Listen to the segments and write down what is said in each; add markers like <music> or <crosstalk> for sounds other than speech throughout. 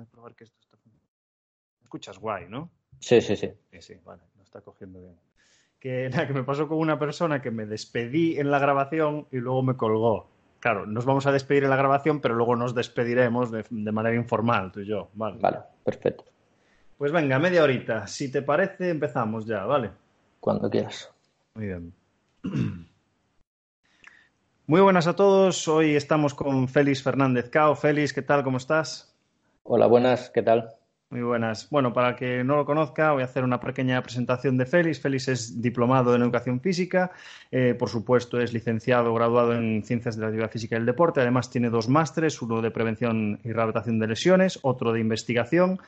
Déjame probar que esto está funcionando. Escuchas guay, ¿no? Sí, sí, sí. Sí, sí, vale, lo está cogiendo bien. Que, <laughs> nada, que me pasó con una persona que me despedí en la grabación y luego me colgó. Claro, nos vamos a despedir en la grabación, pero luego nos despediremos de, de manera informal, tú y yo. Vale. Vale, perfecto. Pues venga, media horita. Si te parece, empezamos ya, ¿vale? Cuando quieras. Muy bien. <clears throat> Muy buenas a todos. Hoy estamos con Félix Fernández Cao. Félix, ¿qué tal? ¿Cómo estás? Hola, buenas, ¿qué tal? Muy buenas. Bueno, para que no lo conozca, voy a hacer una pequeña presentación de Félix. Félix es diplomado en educación física, eh, por supuesto es licenciado, graduado en ciencias de la actividad física y el deporte. Además tiene dos másteres, uno de prevención y rehabilitación de lesiones, otro de investigación.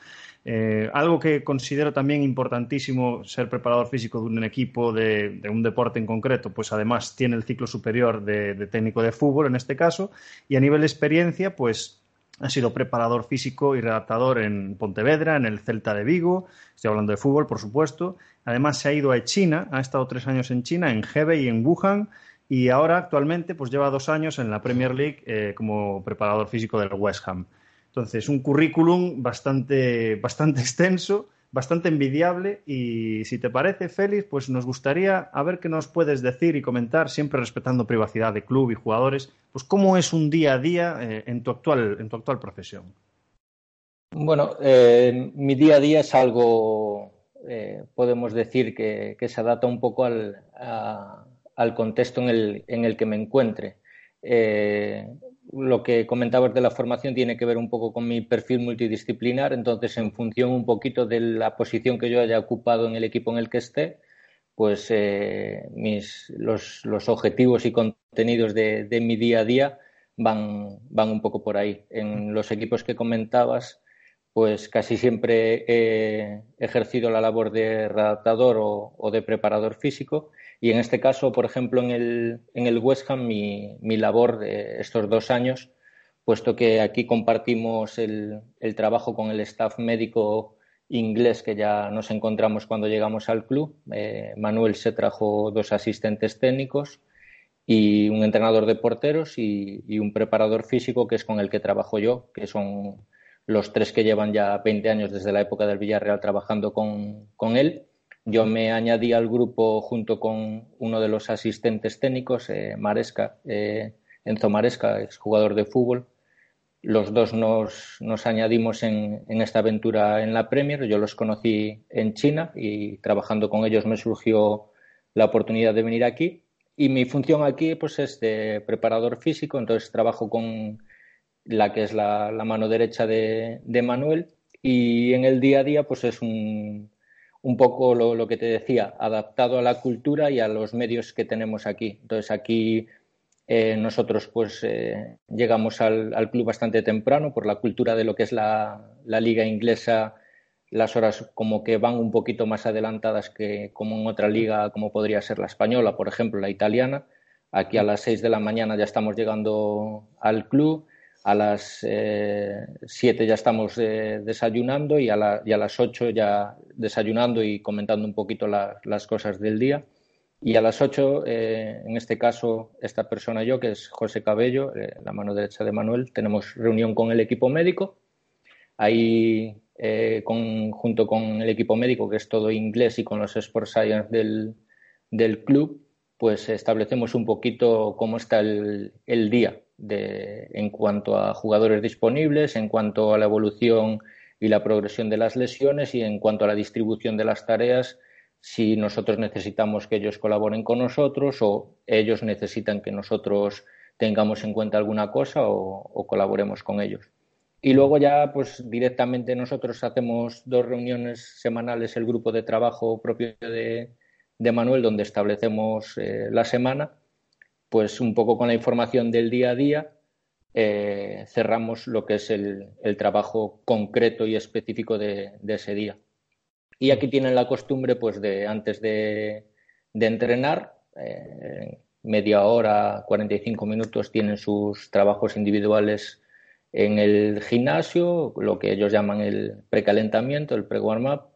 Eh, algo que considero también importantísimo ser preparador físico de un equipo, de, de un deporte en concreto, pues además tiene el ciclo superior de, de técnico de fútbol en este caso. Y a nivel de experiencia, pues ha sido preparador físico y redactador en Pontevedra, en el Celta de Vigo. Estoy hablando de fútbol, por supuesto. Además, se ha ido a China, ha estado tres años en China, en Hebei y en Wuhan. Y ahora, actualmente, pues lleva dos años en la Premier League eh, como preparador físico del West Ham. Entonces, un currículum bastante, bastante <laughs> extenso, bastante envidiable. Y si te parece, Félix, pues nos gustaría a ver qué nos puedes decir y comentar, siempre respetando privacidad de club y jugadores, pues cómo es un día a día eh, en, tu actual, en tu actual profesión. Bueno, eh, mi día a día es algo, eh, podemos decir, que, se adapta un poco al, al contexto en el, en el, que me encuentre. Lo que comentabas de la formación tiene que ver un poco con mi perfil multidisciplinar, entonces en función un poquito de la posición que yo haya ocupado en el equipo en el que esté, pues eh, mis, los, los, objetivos y contenidos de, de, mi día a día van, van un poco por ahí. En los equipos que comentabas, pues casi siempre he ejercido la labor de redactador o, de preparador físico y en este caso, por ejemplo, en el, en el West Ham, mi, mi, labor de estos dos años, puesto que aquí compartimos el, el, trabajo con el staff médico inglés que ya nos encontramos cuando llegamos al club. Eh, Manuel se trajo dos asistentes técnicos y un entrenador de porteros y, y, un preparador físico que es con el que trabajo yo, que son los tres que llevan ya 20 años desde la época del Villarreal trabajando con, con él. Yo me añadí al grupo junto con uno de los asistentes técnicos, eh, Maresca, eh, Enzo Maresca, exjugador de fútbol. Los dos nos, nos añadimos en, en, esta aventura en la Premier. Yo los conocí en China y trabajando con ellos me surgió la oportunidad de venir aquí. Y mi función aquí pues, es de preparador físico, entonces trabajo con la que es la, mano derecha de, Manuel y en el día a día pues es un, un poco lo, lo, que te decía, adaptado a la cultura y a los medios que tenemos aquí. Entonces aquí eh, nosotros pues eh, llegamos al, al, club bastante temprano por la cultura de lo que es la, la, liga inglesa. Las horas como que van un poquito más adelantadas que como en otra liga, como podría ser la española, por ejemplo, la italiana. Aquí a las seis de la mañana ya estamos llegando al club a las 7 eh, ya estamos eh, desayunando y a, y a, las 8 ya desayunando y comentando un poquito la, las cosas del día. Y a las 8, eh, en este caso, esta persona yo, que es José Cabello, la mano derecha de Manuel, tenemos reunión con el equipo médico. Ahí, junto con el equipo médico, que es todo inglés, y con los Sport Science del, del club, pues establecemos un poquito cómo está el, el día de, en cuanto a jugadores disponibles, en cuanto a la evolución y la progresión de las lesiones y en cuanto a la distribución de las tareas, si nosotros necesitamos que ellos colaboren con nosotros o ellos necesitan que nosotros tengamos en cuenta alguna cosa o, o colaboremos con ellos. Y luego ya, pues directamente nosotros hacemos dos reuniones semanales, el grupo de trabajo propio de, de Manuel, donde establecemos eh, la semana pues un poco con la información del día a día eh, cerramos lo que es el, trabajo concreto y específico de, de, ese día. Y aquí tienen la costumbre, pues, de antes de, de entrenar, eh, media hora, 45 minutos, tienen sus trabajos individuales en el gimnasio, lo que ellos llaman el precalentamiento, el pre-warm-up,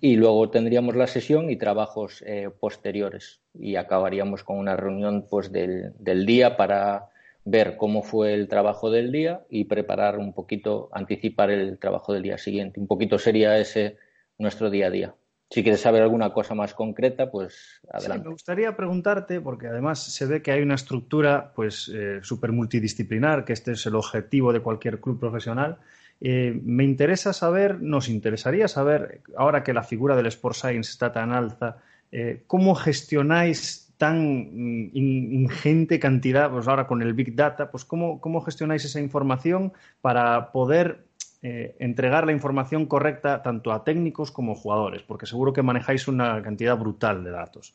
y luego tendríamos la sesión y trabajos eh, posteriores y acabaríamos con una reunión pues del, del, día para ver cómo fue el trabajo del día y preparar un poquito, anticipar el trabajo del día siguiente. Un poquito sería ese nuestro día a día. Si quieres saber alguna cosa más concreta, pues adelante. me gustaría preguntarte, porque además se ve que hay una estructura pues eh, súper multidisciplinar, que este es el objetivo de cualquier club profesional. Eh, me interesa saber, nos interesaría saber, ahora que la figura del Sport Science está tan alta, eh, ¿cómo gestionáis tan mm, ingente cantidad, pues ahora con el Big Data, pues cómo, cómo gestionáis esa información para poder eh, entregar la información correcta tanto a técnicos como a jugadores? Porque seguro que manejáis una cantidad brutal de datos.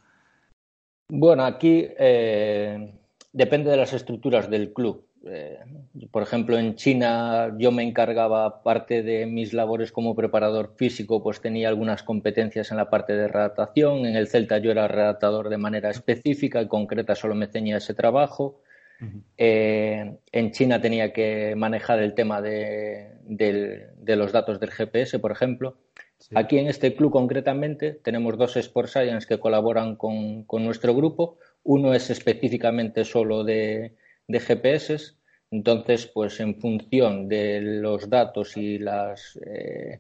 Bueno, aquí depende de las estructuras del club. Eh, por ejemplo, en China yo me encargaba parte de mis labores como preparador físico, pues tenía algunas competencias en la parte de redactación. En el Celta yo era redactador de manera específica y concreta, solo me ceñía ese trabajo. Eh, en China tenía que manejar el tema de, los datos del GPS, por ejemplo. Aquí en este club concretamente tenemos dos Sport Science que colaboran con, nuestro grupo. Uno es específicamente solo de, GPS. Entonces, pues en función de los datos y las eh,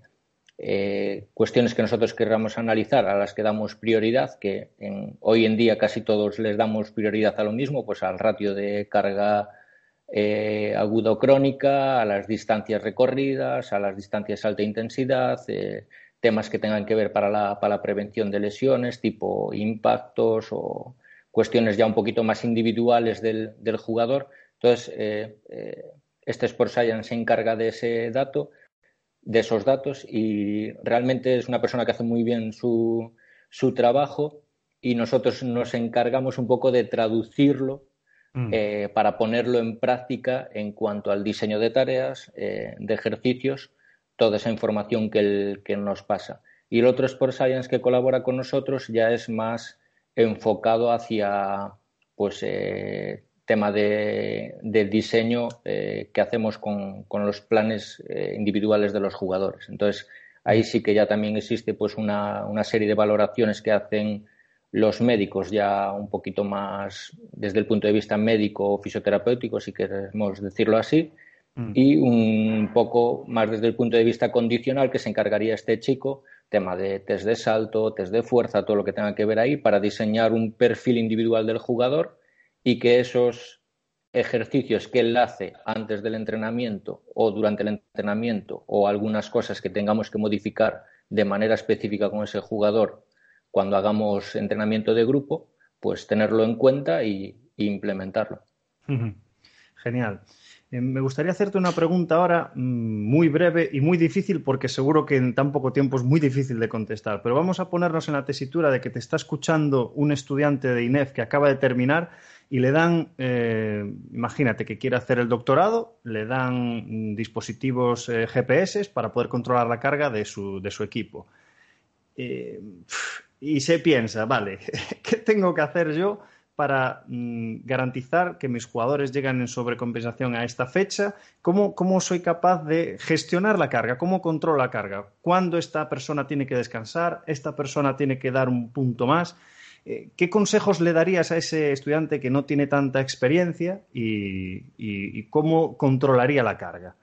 eh, cuestiones que nosotros querramos analizar, a las que damos prioridad, que hoy en día casi todos les damos prioridad a lo mismo, pues al ratio de carga eh, agudo crónica, a las distancias recorridas, a las distancias alta intensidad, eh, temas que tengan que ver para la, para la prevención de lesiones, tipo impactos o cuestiones ya un poquito más individuales del, del jugador. Entonces, este Sport Science se encarga de ese dato de esos datos y realmente es una persona que hace muy bien su, su trabajo y nosotros nos encargamos un poco de traducirlo mm. eh, para ponerlo en práctica en cuanto al diseño de tareas, eh, de ejercicios, toda esa información que, el, que nos pasa. Y el otro Sport Science que colabora con nosotros ya es más enfocado hacia pues, eh, tema de, diseño eh, que hacemos con, los planes eh, individuales de los jugadores. Entonces, ahí sí que ya también existe pues una, serie de valoraciones que hacen los médicos ya un poquito más desde el punto de vista médico o fisioterapéutico, si queremos decirlo así, mm. y un poco más desde el punto de vista condicional que se encargaría este chico, tema de test de salto, test de fuerza, todo lo que tenga que ver ahí, para diseñar un perfil individual del jugador y que esos ejercicios que él hace antes del entrenamiento o durante el entrenamiento o algunas cosas que tengamos que modificar de manera específica con ese jugador cuando hagamos entrenamiento de grupo, pues tenerlo en cuenta y, implementarlo. Genial. Eh, me gustaría hacerte una pregunta ahora mm, muy breve y muy difícil porque seguro que en tan poco tiempo es muy difícil de contestar, pero vamos a ponernos en la tesitura de que te está escuchando un estudiante de INEF que acaba de terminar y le dan, eh, imagínate que quiere hacer el doctorado, le dan dispositivos eh, GPS para poder controlar la carga de su, equipo. Y se piensa, vale, <laughs> ¿qué tengo que hacer yo para mm, garantizar que mis jugadores llegan en sobrecompensación a esta fecha? ¿Cómo, ¿Cómo soy capaz de gestionar la carga? ¿Cómo controlo la carga? ¿Cuándo esta persona tiene que descansar? ¿Esta persona tiene que dar un punto más? Eh, ¿Qué consejos le darías a ese estudiante que no tiene tanta experiencia y, cómo controlaría la carga?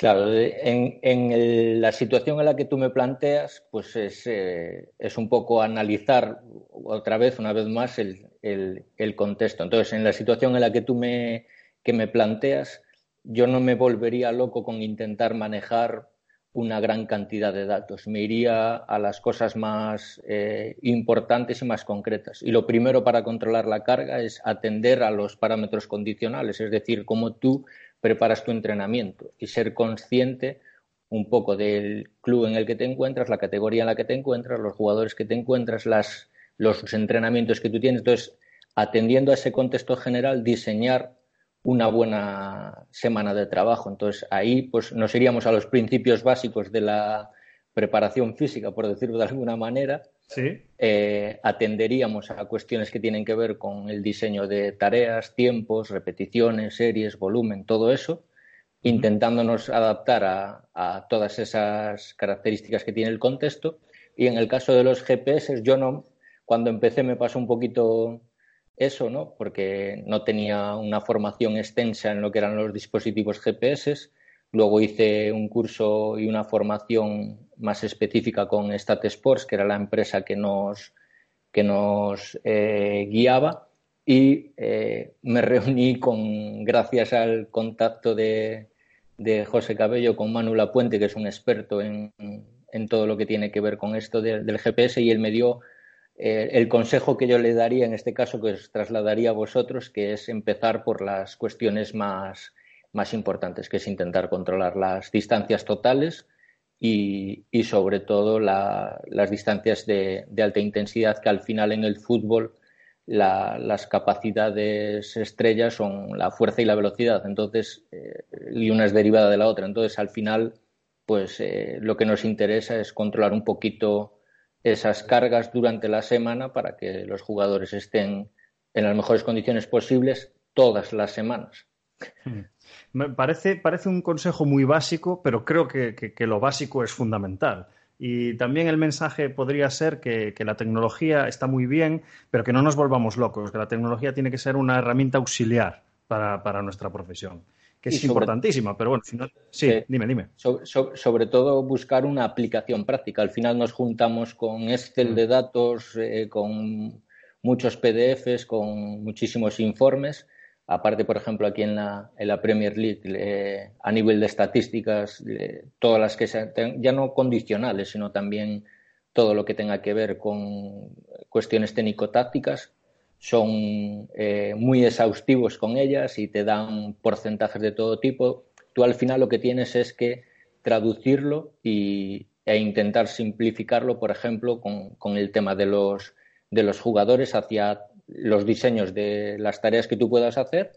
Claro, en, la situación en la que tú me planteas, pues es, eh, un poco analizar otra vez, una vez más, el, contexto. Entonces, en la situación en la que tú me, que me planteas, yo no me volvería loco con intentar manejar una gran cantidad de datos. Me iría a las cosas más eh, importantes y más concretas. Y lo primero para controlar la carga es atender a los parámetros condicionales, es decir, cómo tú preparas tu entrenamiento y ser consciente un poco del club en el que te encuentras, la categoría en la que te encuentras, los jugadores que te encuentras, las, los entrenamientos que tú tienes. Entonces, atendiendo a ese contexto general, diseñar una buena semana de trabajo. Entonces ahí pues nos iríamos a los principios básicos de la preparación física, por decirlo de alguna manera. ¿Sí? Eh, atenderíamos a cuestiones que tienen que ver con el diseño de tareas, tiempos, repeticiones, series, volumen, todo eso, intentándonos adaptar a, a, todas esas características que tiene el contexto. Y en el caso de los GPS, yo no, cuando empecé me pasó un poquito eso, ¿no? Porque no tenía una formación extensa en lo que eran los dispositivos GPS. Luego hice un curso y una formación más específica con Stat Sports, que era la empresa que nos, que nos eh, guiaba. Y eh, me reuní con, gracias al contacto de, de José Cabello con Manu Puente, que es un experto en, en todo lo que tiene que ver con esto del GPS, y él me dio eh, el consejo que yo le daría en este caso, que os trasladaría a vosotros, que es empezar por las cuestiones más, más importantes, que es intentar controlar las distancias totales y, sobre todo las distancias de, alta intensidad, que al final en el fútbol las capacidades estrellas son la fuerza y la velocidad, entonces, eh, y una es derivada de la otra. Entonces, al final, pues eh, lo que nos interesa es controlar un poquito esas cargas durante la semana para que los jugadores estén en las mejores condiciones posibles todas las semanas. Hmm. Me parece, parece un consejo muy básico, pero creo que, lo básico es fundamental. Y también el mensaje podría ser que, la tecnología está muy bien, pero que no nos volvamos locos, que la tecnología tiene que ser una herramienta auxiliar para nuestra profesión que es importantísima, pero bueno, sí, dime, dime. Sobre, todo buscar una aplicación práctica. Al final nos juntamos con Excel de mm. datos, eh, con muchos PDFs, con muchísimos informes. Aparte, por ejemplo, aquí en la, en la Premier League, a nivel de estadísticas, todas las que ya no condicionales, sino también todo lo que tenga que ver con cuestiones técnico-tácticas, son eh, muy exhaustivos con ellas y te dan porcentajes de todo tipo. Tú al final lo que tienes es que traducirlo y, e intentar simplificarlo, por ejemplo, con, el tema de los, de los jugadores hacia los diseños de las tareas que tú puedas hacer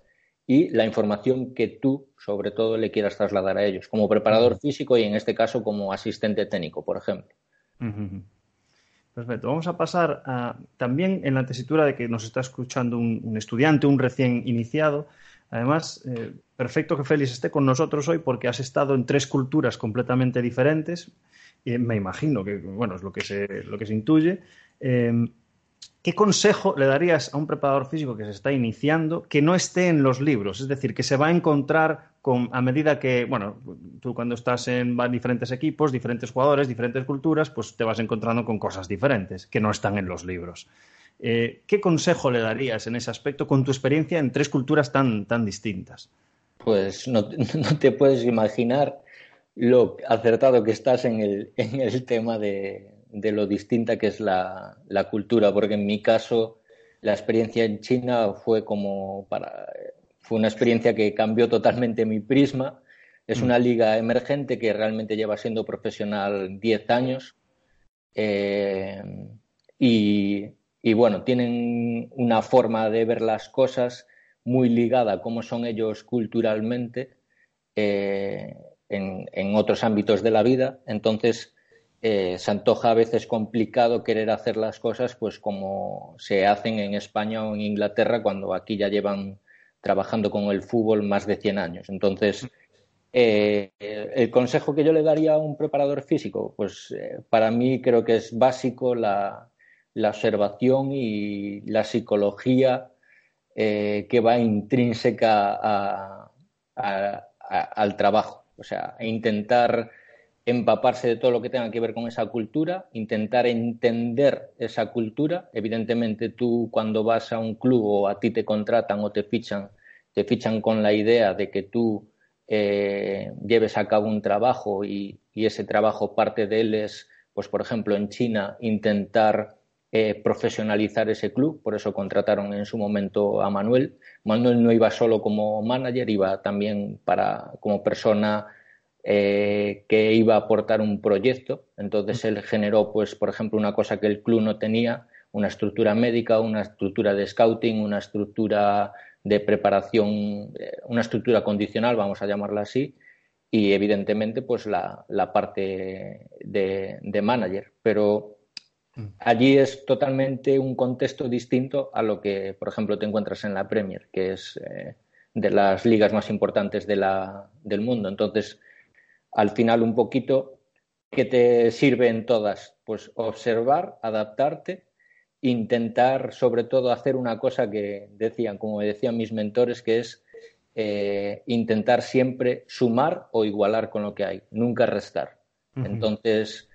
y la información que tú, sobre todo, le quieras trasladar a ellos, como preparador físico y en este caso como asistente técnico, por ejemplo. Perfecto. Vamos a pasar a, también en la tesitura de que nos está escuchando un, estudiante, un recién iniciado. Además, eh, perfecto que Félix esté con nosotros hoy porque has estado en tres culturas completamente diferentes. Y me imagino que, bueno, es lo que se, lo que se intuye. Eh, ¿Qué consejo le darías a un preparador físico que se está iniciando que no esté en los libros? Es decir, que se va a encontrar con, a medida que, bueno, tú cuando estás en diferentes equipos, diferentes jugadores, diferentes culturas, pues te vas encontrando con cosas diferentes que no están en los libros. Eh, ¿Qué consejo le darías en ese aspecto con tu experiencia en tres culturas tan, tan distintas? Pues no, <laughs> te puedes imaginar lo acertado que estás en el, en el tema de, de lo distinta que es la, cultura, porque en mi caso la experiencia en China fue como para fue una experiencia que cambió totalmente mi prisma. Es una mm. liga emergente que realmente lleva siendo profesional 10 años. Eh, y, bueno, tienen una forma de ver las cosas muy ligada a cómo son ellos culturalmente eh, en, en, otros ámbitos de la vida. Entonces, eh, se antoja a veces complicado querer hacer las cosas pues como se hacen en España o en Inglaterra cuando aquí ya llevan trabajando con el fútbol más de 100 años. Entonces, eh, el consejo que yo le daría a un preparador físico, pues eh, para mí creo que es básico la, observación y la psicología que va intrínseca al trabajo. O sea, intentar empaparse de todo lo que tenga que ver con esa cultura, intentar entender esa cultura. Evidentemente tú cuando vas a un club o a ti te contratan o te fichan, te fichan con la idea de que tú eh, lleves a cabo un trabajo y, ese trabajo parte de él es, pues por ejemplo en China, intentar eh, profesionalizar ese club, por eso contrataron en su momento a Manuel. Manuel no iba solo como manager, iba también para, como persona eh, que iba a aportar un proyecto. Entonces él generó, pues, por ejemplo, una cosa que el club no tenía, una estructura médica, una estructura de scouting, una estructura de preparación, eh, una estructura condicional, vamos a llamarla así, y evidentemente, pues la, parte de, manager. Pero mm. allí es totalmente un contexto distinto a lo que, por ejemplo, te encuentras en la Premier, que es eh, de las ligas más importantes de la, del mundo. Entonces, al final un poquito que te sirven todas, pues observar, adaptarte intentar sobre todo hacer una cosa que decían, como decían mis mentores, que es eh, intentar siempre sumar o igualar con lo que hay, nunca restar. Entonces,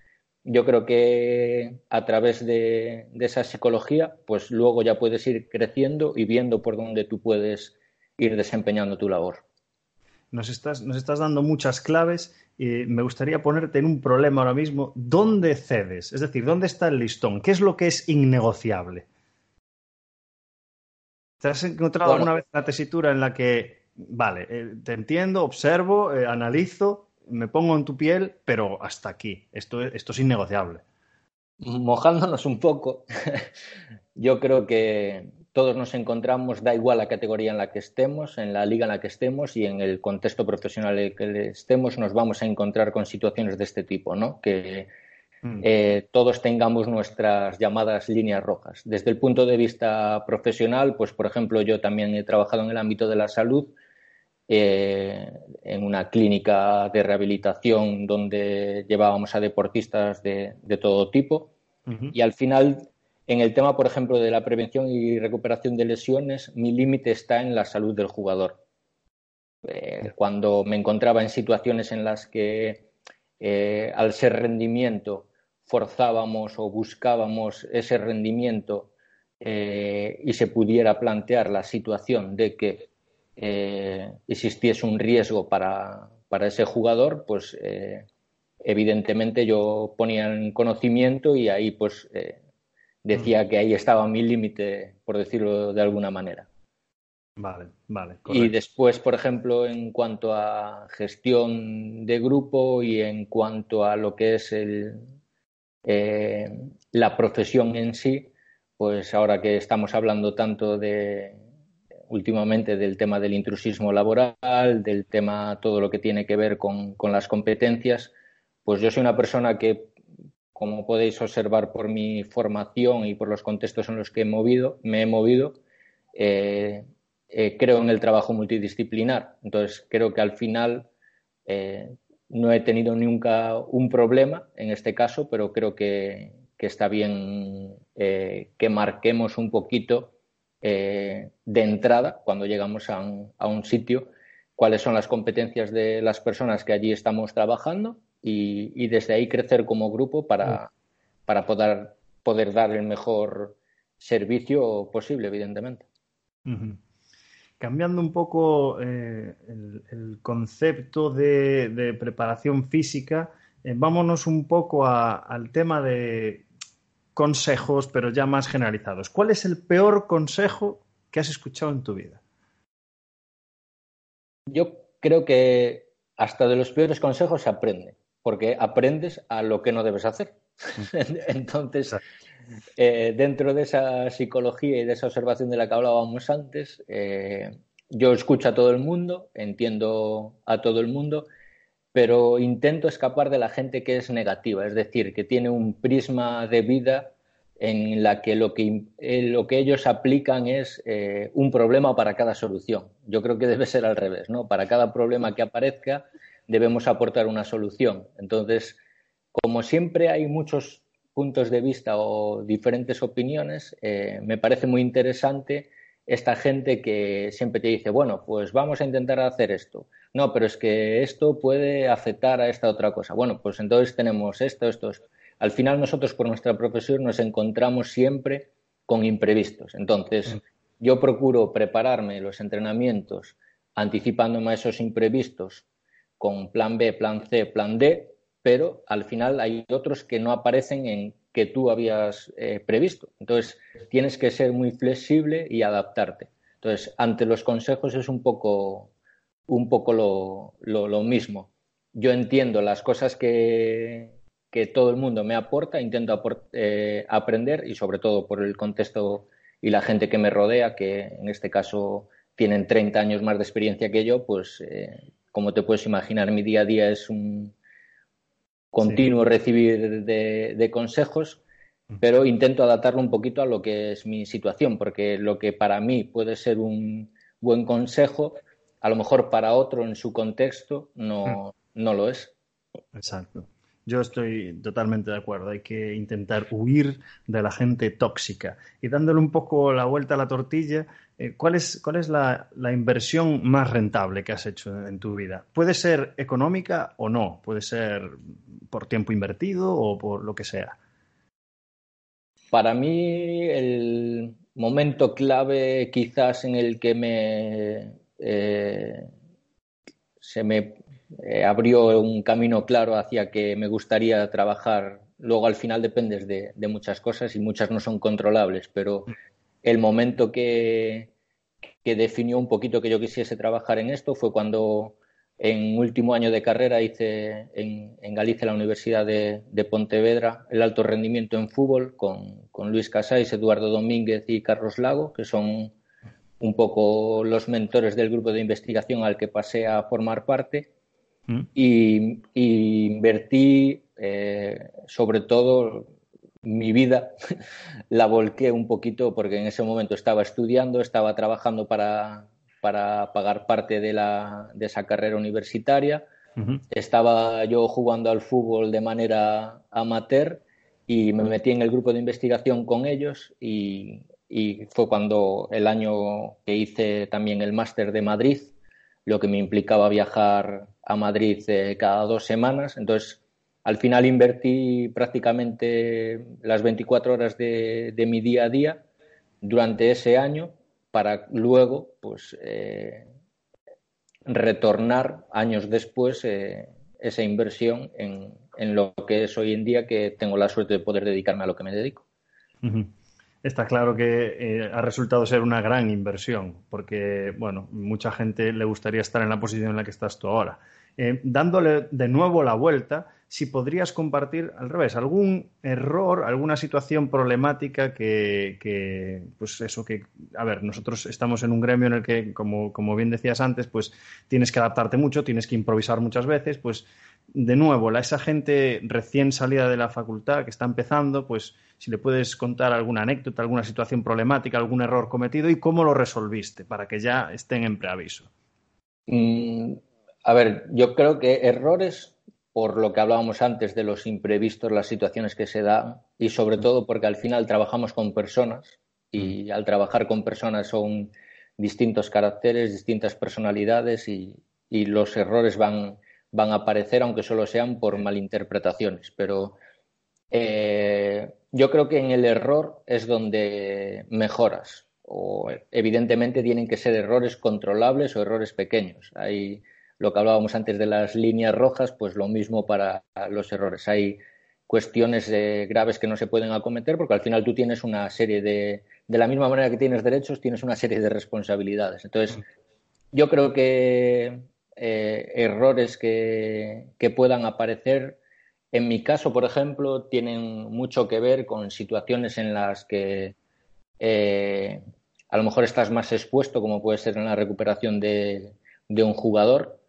yo creo que a través de, esa psicología, pues luego ya puedes ir creciendo y viendo por dónde tú puedes ir desempeñando tu labor. Nos estás, nos estás dando muchas claves y me gustaría ponerte en un problema ahora mismo. ¿Dónde cedes? Es decir, ¿dónde está el listón? ¿Qué es lo que es innegociable? ¿Te has encontrado alguna vez una tesitura en la que, vale, eh, te entiendo, observo, eh, analizo, me pongo en tu piel, pero hasta aquí. Esto, esto es innegociable. Mojándonos un poco, <laughs> yo creo que todos nos encontramos, da igual la categoría en la que estemos, en la liga en la que estemos y en el contexto profesional en el que estemos, nos vamos a encontrar con situaciones de este tipo, ¿no? Que mm. eh, todos tengamos nuestras llamadas líneas rojas. Desde el punto de vista profesional, pues por ejemplo, yo también he trabajado en el ámbito de la salud eh, en una clínica de rehabilitación donde llevábamos a deportistas de, todo tipo. Y al final, en el tema, por ejemplo, de la prevención y recuperación de lesiones, mi límite está en la salud del jugador. Eh, cuando me encontraba en situaciones en las que, eh, al ser rendimiento, forzábamos o buscábamos ese rendimiento y se pudiera plantear la situación de que eh, existiese un riesgo para, ese jugador, pues eh, evidentemente yo ponía en conocimiento y ahí pues eh, decía que ahí estaba mi límite, por decirlo de alguna manera. Vale, vale. Y después, por ejemplo, en cuanto a gestión de grupo y en cuanto a lo que es el, la profesión en sí, pues ahora que estamos hablando tanto de, últimamente del tema del intrusismo laboral, del tema todo lo que tiene que ver con, las competencias, pues yo soy una persona que, como podéis observar por mi formación y por los contextos en los que he movido, me he movido, eh, eh, creo en el trabajo multidisciplinar. Entonces, creo que al final eh, no he tenido nunca un problema en este caso, pero creo que, está bien que marquemos un poquito de entrada cuando llegamos a un, sitio, cuáles son las competencias de las personas que allí estamos trabajando y, desde ahí crecer como grupo para, para poder, poder dar el mejor servicio posible, evidentemente. Cambiando un poco eh, el, concepto de, preparación física, eh, vámonos un poco al tema de consejos, pero ya más generalizados. ¿Cuál es el peor consejo que has escuchado en tu vida? Yo creo que hasta de los peores consejos se aprende, porque aprendes a lo que no debes hacer. <laughs> Entonces, eh, dentro de esa psicología y de esa observación de la que hablábamos antes, eh, yo escucho a todo el mundo, entiendo a todo el mundo, pero intento escapar de la gente que es negativa, es decir, que tiene un prisma de vida en la que lo que, eh, lo que ellos aplican es eh, un problema para cada solución. Yo creo que debe ser al revés, ¿no? Para cada problema que aparezca debemos aportar una solución. Entonces, como siempre hay muchos puntos de vista o diferentes opiniones, eh, me parece muy interesante esta gente que siempre te dice, bueno, pues vamos a intentar hacer esto. No, pero es que esto puede afectar a esta otra cosa. Bueno, pues entonces tenemos esto, esto, esto. Al final nosotros por nuestra profesión nos encontramos siempre con imprevistos. Entonces, mm. yo procuro prepararme los entrenamientos anticipándome a esos imprevistos con plan B, plan C, plan D, pero al final hay otros que no aparecen en que tú habías eh, previsto. Entonces, tienes que ser muy flexible y adaptarte. Entonces, ante los consejos es un poco, un poco lo, lo, mismo. Yo entiendo las cosas que, que, todo el mundo me aporta, intento eh, aprender y sobre todo por el contexto y la gente que me rodea, que en este caso tienen 30 años más de experiencia que yo, pues eh, como te puedes imaginar, mi día a día es un, continuo recibir de, consejos, pero intento adaptarlo un poquito a lo que es mi situación, porque lo que para mí puede ser un buen consejo, a lo mejor para otro en su contexto no, no lo es. Exacto. Yo estoy totalmente de acuerdo. Hay que intentar huir de la gente tóxica. Y dándole un poco la vuelta a la tortilla, eh, ¿cuál es, cuál es la, inversión más rentable que has hecho en tu vida? Puede ser económica o no. Puede ser por tiempo invertido o por lo que sea. Para mí, el momento clave quizás en el que me eh, se me eh, abrió un camino claro hacia que me gustaría trabajar. Luego al final dependes de, muchas cosas y muchas no son controlables, pero el momento que, que, definió un poquito que yo quisiese trabajar en esto fue cuando en último año de carrera hice en, en Galicia, la Universidad de, Pontevedra, el alto rendimiento en fútbol con, con Luis Casais, Eduardo Domínguez y Carlos Lago, que son un poco los mentores del grupo de investigación al que pasé a formar parte. Mm. Y, invertí, eh, sobre todo, mi vida <laughs> la volqué un poquito porque en ese momento estaba estudiando, estaba trabajando para, para pagar parte de, la, de esa carrera universitaria. Estaba yo jugando al fútbol de manera amateur y me metí en el grupo de investigación con ellos y, y fue cuando el año que hice también el máster de Madrid, lo que me implicaba viajar a Madrid eh, cada dos semanas. Entonces, al final invertí prácticamente las 24 horas de, mi día a día durante ese año para luego, pues, eh, retornar años después eh, esa inversión en, lo que es hoy en día que tengo la suerte de poder dedicarme a lo que me dedico. Está claro que ha resultado ser una gran inversión, porque, bueno, mucha gente le gustaría estar en la posición en la que estás tú ahora. Eh, dándole de nuevo la vuelta, si podrías compartir al revés, algún error, alguna situación problemática que, pues eso que, a ver, nosotros estamos en un gremio en el que, como, como bien decías antes, pues tienes que adaptarte mucho, tienes que improvisar muchas veces, pues de nuevo, a esa gente recién salida de la facultad que está empezando, pues si le puedes contar alguna anécdota, alguna situación problemática, algún error cometido y cómo lo resolviste para que ya estén en preaviso. Mm, a ver, yo creo que errores, por lo que hablábamos antes de los imprevistos, las situaciones que se dan, y sobre todo porque al final trabajamos con personas, y mm. al trabajar con personas son distintos caracteres, distintas personalidades, y, los errores van, van, a aparecer, aunque solo sean por malinterpretaciones. Pero eh, yo creo que en el error es donde mejoras. O evidentemente tienen que ser errores controlables o errores pequeños. Hay lo que hablábamos antes de las líneas rojas, pues lo mismo para los errores. Hay cuestiones eh, graves que no se pueden acometer porque al final tú tienes una serie de, de la misma manera que tienes derechos, tienes una serie de responsabilidades. Entonces, yo creo que eh, errores que, que, puedan aparecer, en mi caso, por ejemplo, tienen mucho que ver con situaciones en las que eh, a lo mejor estás más expuesto, como puede ser en la recuperación de, de un jugador,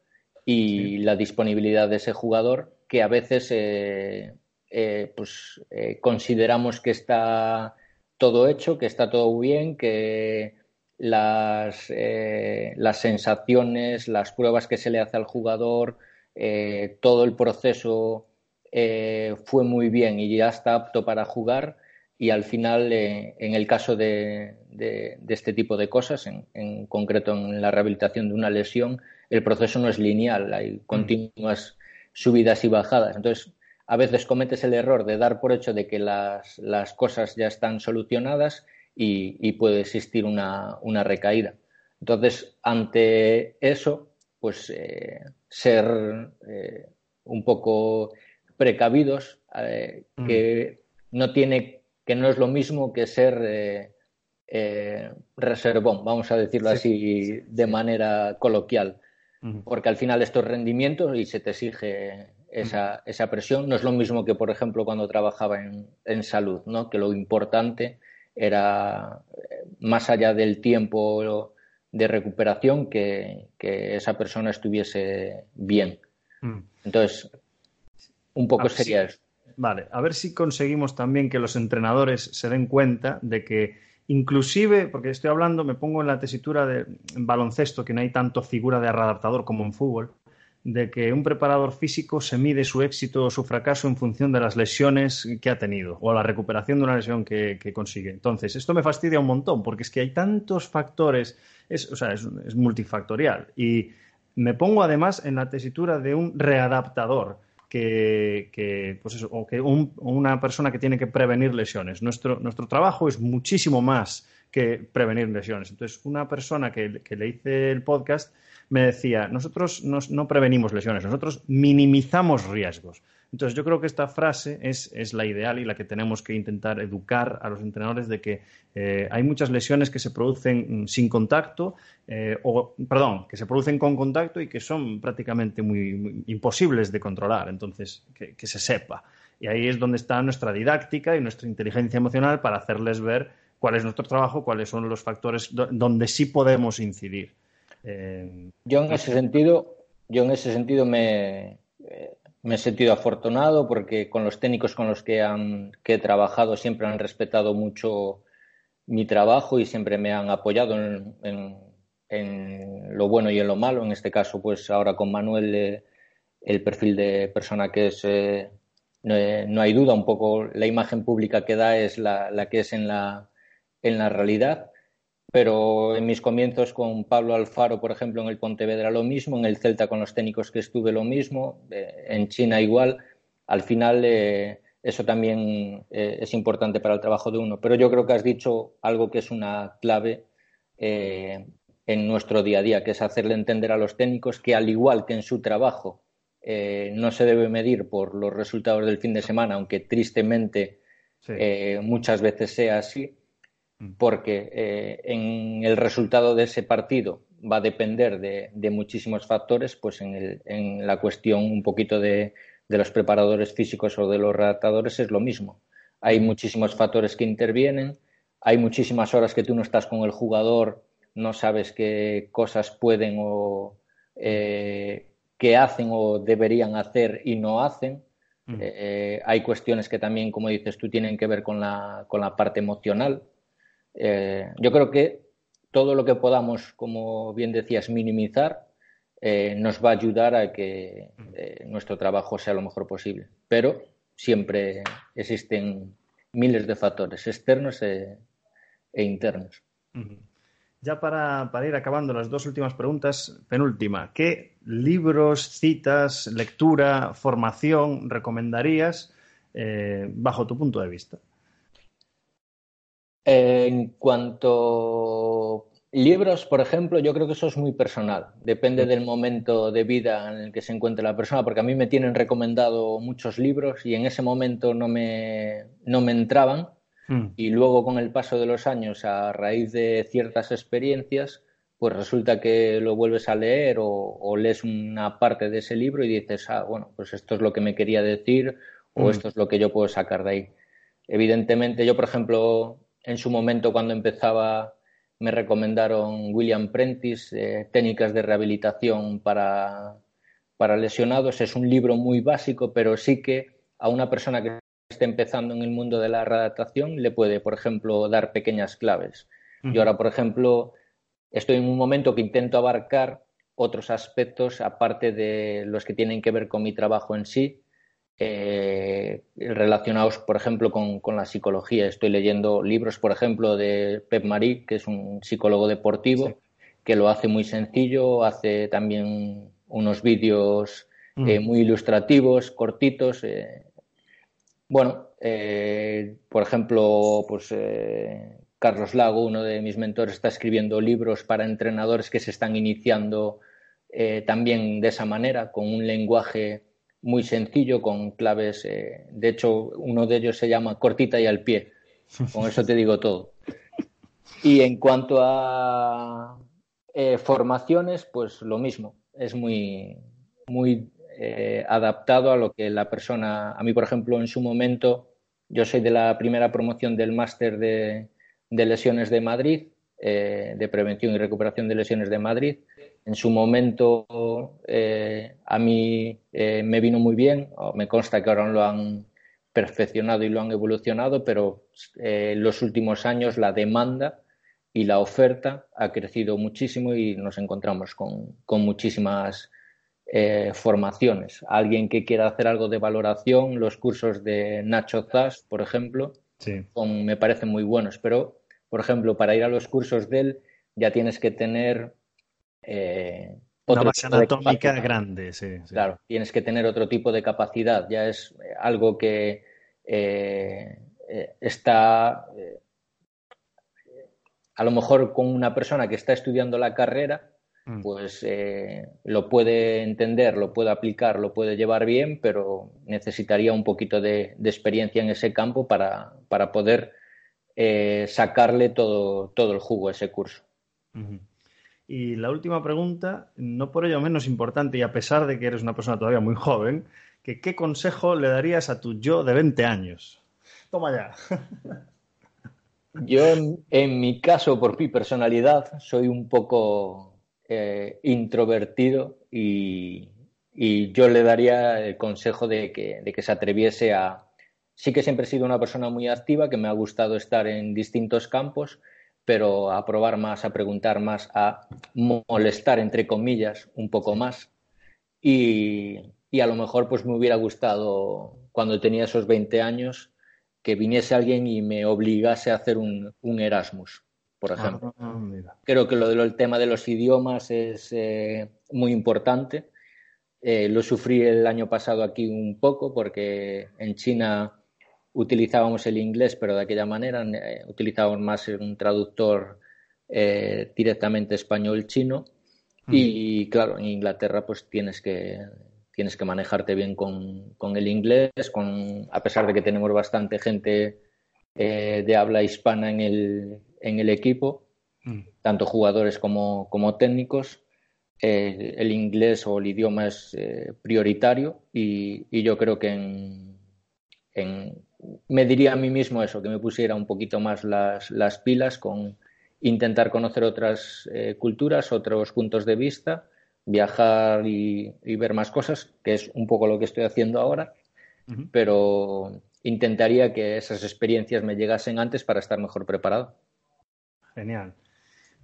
y la disponibilidad de ese jugador que a veces eh, eh, pues, consideramos que está todo hecho, que está todo bien, que las, las sensaciones, las pruebas que se le hace al jugador, todo el proceso fue muy bien y ya está apto para jugar y al final, en el caso de, de, este tipo de cosas, en, en concreto en la rehabilitación de una lesión, el proceso no es lineal, hay mm. continuas subidas y bajadas. Entonces, a veces cometes el error de dar por hecho de que las, cosas ya están solucionadas y, puede existir una, recaída. Entonces, ante eso, pues eh, ser eh, un poco precavidos, eh, mm. que no tiene, que no es lo mismo que ser reservón, vamos a decirlo así de manera coloquial porque al final estos rendimientos y se te exige esa, esa, presión. No es lo mismo que, por ejemplo, cuando trabajaba en, en salud, ¿no? que lo importante era, eh, más allá del tiempo de recuperación, que, que esa persona estuviese bien. Entonces, un poco sería eso. Vale, a ver si conseguimos también que los entrenadores se den cuenta de que Inclusive, porque estoy hablando, me pongo en la tesitura de baloncesto, que no hay tanto figura de readaptador como en fútbol, de que un preparador físico se mide su éxito o su fracaso en función de las lesiones que ha tenido o la recuperación de una lesión que, consigue. Entonces, esto me fastidia un montón porque es que hay tantos factores, es, o sea, es, multifactorial. Y me pongo además en la tesitura de un readaptador. Que, pues eso, o que una persona que tiene que prevenir lesiones. Nuestro, nuestro trabajo es muchísimo más que prevenir lesiones. Entonces, una persona que, que le hice el podcast me decía, nosotros no prevenimos lesiones, nosotros minimizamos riesgos. Entonces, yo creo que esta frase es, la ideal y la que tenemos que intentar educar a los entrenadores de que eh, hay muchas lesiones que se producen mm, sin contacto, eh, o, perdón, que se producen con contacto y que son prácticamente muy, imposibles de controlar. Entonces, que, que, se sepa. Y ahí es donde está nuestra didáctica y nuestra inteligencia emocional para hacerles ver cuál es nuestro trabajo, cuáles son los factores donde sí podemos incidir. Eh, yo en ese sentido, yo en ese sentido me, eh, me, he sentido afortunado porque con los técnicos con los que, han, que he trabajado siempre han respetado mucho mi trabajo y siempre me han apoyado en, en, lo bueno y en lo malo. En este caso, pues ahora con Manuel, eh, el perfil de persona que es, no, hay duda, un poco la imagen pública que da es la, la que es en la, en la realidad pero en mis comienzos con Pablo Alfaro, por ejemplo, en el Pontevedra lo mismo, en el Celta con los técnicos que estuve lo mismo, eh, en China igual, al final eh, eso también eh, es importante para el trabajo de uno. Pero yo creo que has dicho algo que es una clave en nuestro día a día, que es hacerle entender a los técnicos que al igual que en su trabajo no se debe medir por los resultados del fin de semana, aunque tristemente muchas veces sea así. Porque eh, en el resultado de ese partido va a depender de, muchísimos factores, pues en, la cuestión un poquito de, los preparadores físicos o de los redactadores es lo mismo. Hay muchísimos factores que intervienen, hay muchísimas horas que tú no estás con el jugador, no sabes qué cosas pueden o eh, qué hacen o deberían hacer y no hacen. Mm. Eh, hay cuestiones que también, como dices tú, tienen que ver con la, con la parte emocional eh, yo creo que todo lo que podamos, como bien decías, minimizar, eh, nos va a ayudar a que eh, nuestro trabajo sea lo mejor posible. Pero siempre existen miles de factores externos e, e internos. Ya para, ir acabando las dos últimas preguntas, penúltima, ¿qué libros, citas, lectura, formación recomendarías bajo tu punto de vista? En cuanto libros, por ejemplo, yo creo que eso es muy personal. Depende del momento de vida en el que se encuentre la persona, porque a mí me tienen recomendado muchos libros y en ese momento no me, no me entraban. Mm. Y luego, con el paso de los años, a raíz de ciertas experiencias, pues resulta que lo vuelves a leer o, lees una parte de ese libro y dices, ah, bueno, pues esto es lo que me quería decir o mm. esto es lo que yo puedo sacar de ahí. Evidentemente, yo, por ejemplo, en su momento, cuando empezaba, me recomendaron William Prentice, eh, Técnicas de Rehabilitación para, para Lesionados. Es un libro muy básico, pero sí que a una persona que esté empezando en el mundo de la readaptación le puede, por ejemplo, dar pequeñas claves. Yo ahora, por ejemplo, estoy en un momento que intento abarcar otros aspectos aparte de los que tienen que ver con mi trabajo en sí, eh, relacionados, por ejemplo, con, la psicología. Estoy leyendo libros, por ejemplo, de Pep Marí, que es un psicólogo deportivo, que lo hace muy sencillo, hace también unos vídeos eh, mm. muy ilustrativos, cortitos. Eh. Bueno, por ejemplo, pues Carlos Lago, uno de mis mentores, está escribiendo libros para entrenadores que se están iniciando también de esa manera, con un lenguaje muy sencillo con claves. Eh, de hecho, uno de ellos se llama cortita y al pie. Con eso te digo todo. Y en cuanto a eh, formaciones, pues lo mismo. Es muy, muy eh, adaptado a lo que la persona. A mí, por ejemplo, en su momento, yo soy de la primera promoción del máster de, de lesiones de Madrid, de prevención y recuperación de lesiones de Madrid en su momento eh, a mí eh, me vino muy bien, me consta que ahora lo han perfeccionado y lo han evolucionado, pero eh, en los últimos años la demanda y la oferta ha crecido muchísimo y nos encontramos con, muchísimas eh, formaciones. Alguien que quiera hacer algo de valoración, los cursos de Nacho Zas, por ejemplo, me parecen muy buenos. Pero, por ejemplo, para ir a los cursos de él ya tienes que tener... Eh, Una base anatómica grande, sí, Claro, tienes que tener otro tipo de capacidad. Ya es eh, algo que está a lo mejor con una persona que está estudiando la carrera Mm. pues eh, lo puede entender, lo puede aplicar, lo puede llevar bien, pero necesitaría un poquito de, experiencia en ese campo para, poder eh, sacarle todo, todo el jugo a ese curso. Y la última pregunta, no por ello menos importante, y a pesar de que eres una persona todavía muy joven, que ¿qué consejo le darías a tu yo de 20 años? Toma ya. Yo, en mi caso, por mi personalidad, soy un poco eh, introvertido y, yo le daría el consejo de que, de que se atreviese a... Sí que siempre he sido una persona muy activa, que me ha gustado estar en distintos campos, pero a probar más, a preguntar más, a molestar, entre comillas, un poco más. Y, y, a lo mejor pues me hubiera gustado, cuando tenía esos 20 años, que viniese alguien y me obligase a hacer un, un Erasmus por ejemplo. Ah, Creo que lo del tema de los idiomas es eh, muy importante. Eh, lo sufrí el año pasado aquí un poco porque en China utilizábamos el inglés, pero de aquella manera eh, utilizábamos más un traductor directamente español-chino. Y claro, en Inglaterra pues tienes que, tienes que manejarte bien con, con el inglés, con, a pesar de que tenemos bastante gente de habla hispana en el, en el equipo, mm. tanto jugadores como, técnicos. Eh, el inglés o el idioma es eh, prioritario y, yo creo que en, me diría a mí mismo eso, que me pusiera un poquito más las, pilas con intentar conocer otras eh, culturas, otros puntos de vista, viajar y, ver más cosas, que es un poco lo que estoy haciendo ahora, pero intentaría que esas experiencias me llegasen antes para estar mejor preparado. Genial.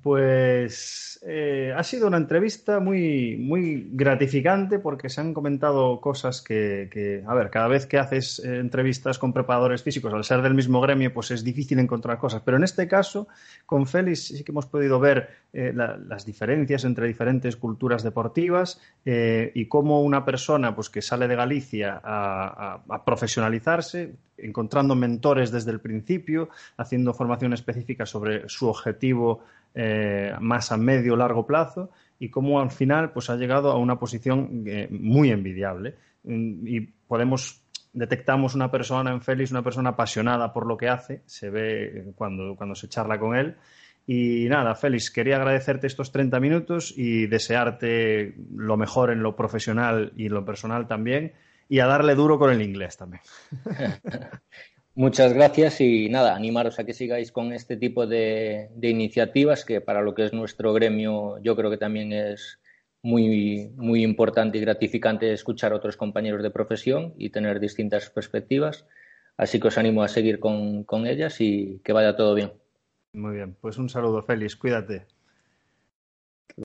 Pues eh, ha sido una entrevista muy, muy gratificante porque se han comentado cosas que, a ver, cada vez que haces eh, entrevistas con preparadores físicos, al ser del mismo gremio, pues es difícil encontrar cosas. Pero en este caso, con Félix sí que hemos podido ver eh, las diferencias entre diferentes culturas deportivas y cómo una persona pues, que sale de Galicia a profesionalizarse, encontrando mentores desde el principio, haciendo formación específica sobre su objetivo eh, más a medio largo plazo y cómo al final pues ha llegado a una posición eh, muy envidiable mm, y podemos detectamos una persona en Félix, una persona apasionada por lo que hace, se ve cuando, cuando se charla con él. Y nada, Félix, quería agradecerte estos 30 minutos y desearte lo mejor en lo profesional y en lo personal también y a darle duro con el inglés también. <laughs> Muchas gracias y nada, animaros a que sigáis con este tipo de, iniciativas que para lo que es nuestro gremio yo creo que también es muy, muy importante y gratificante escuchar a otros compañeros de profesión y tener distintas perspectivas. Así que os animo a seguir con, con ellas y que vaya todo bien. Muy bien, pues un saludo, Félix, cuídate.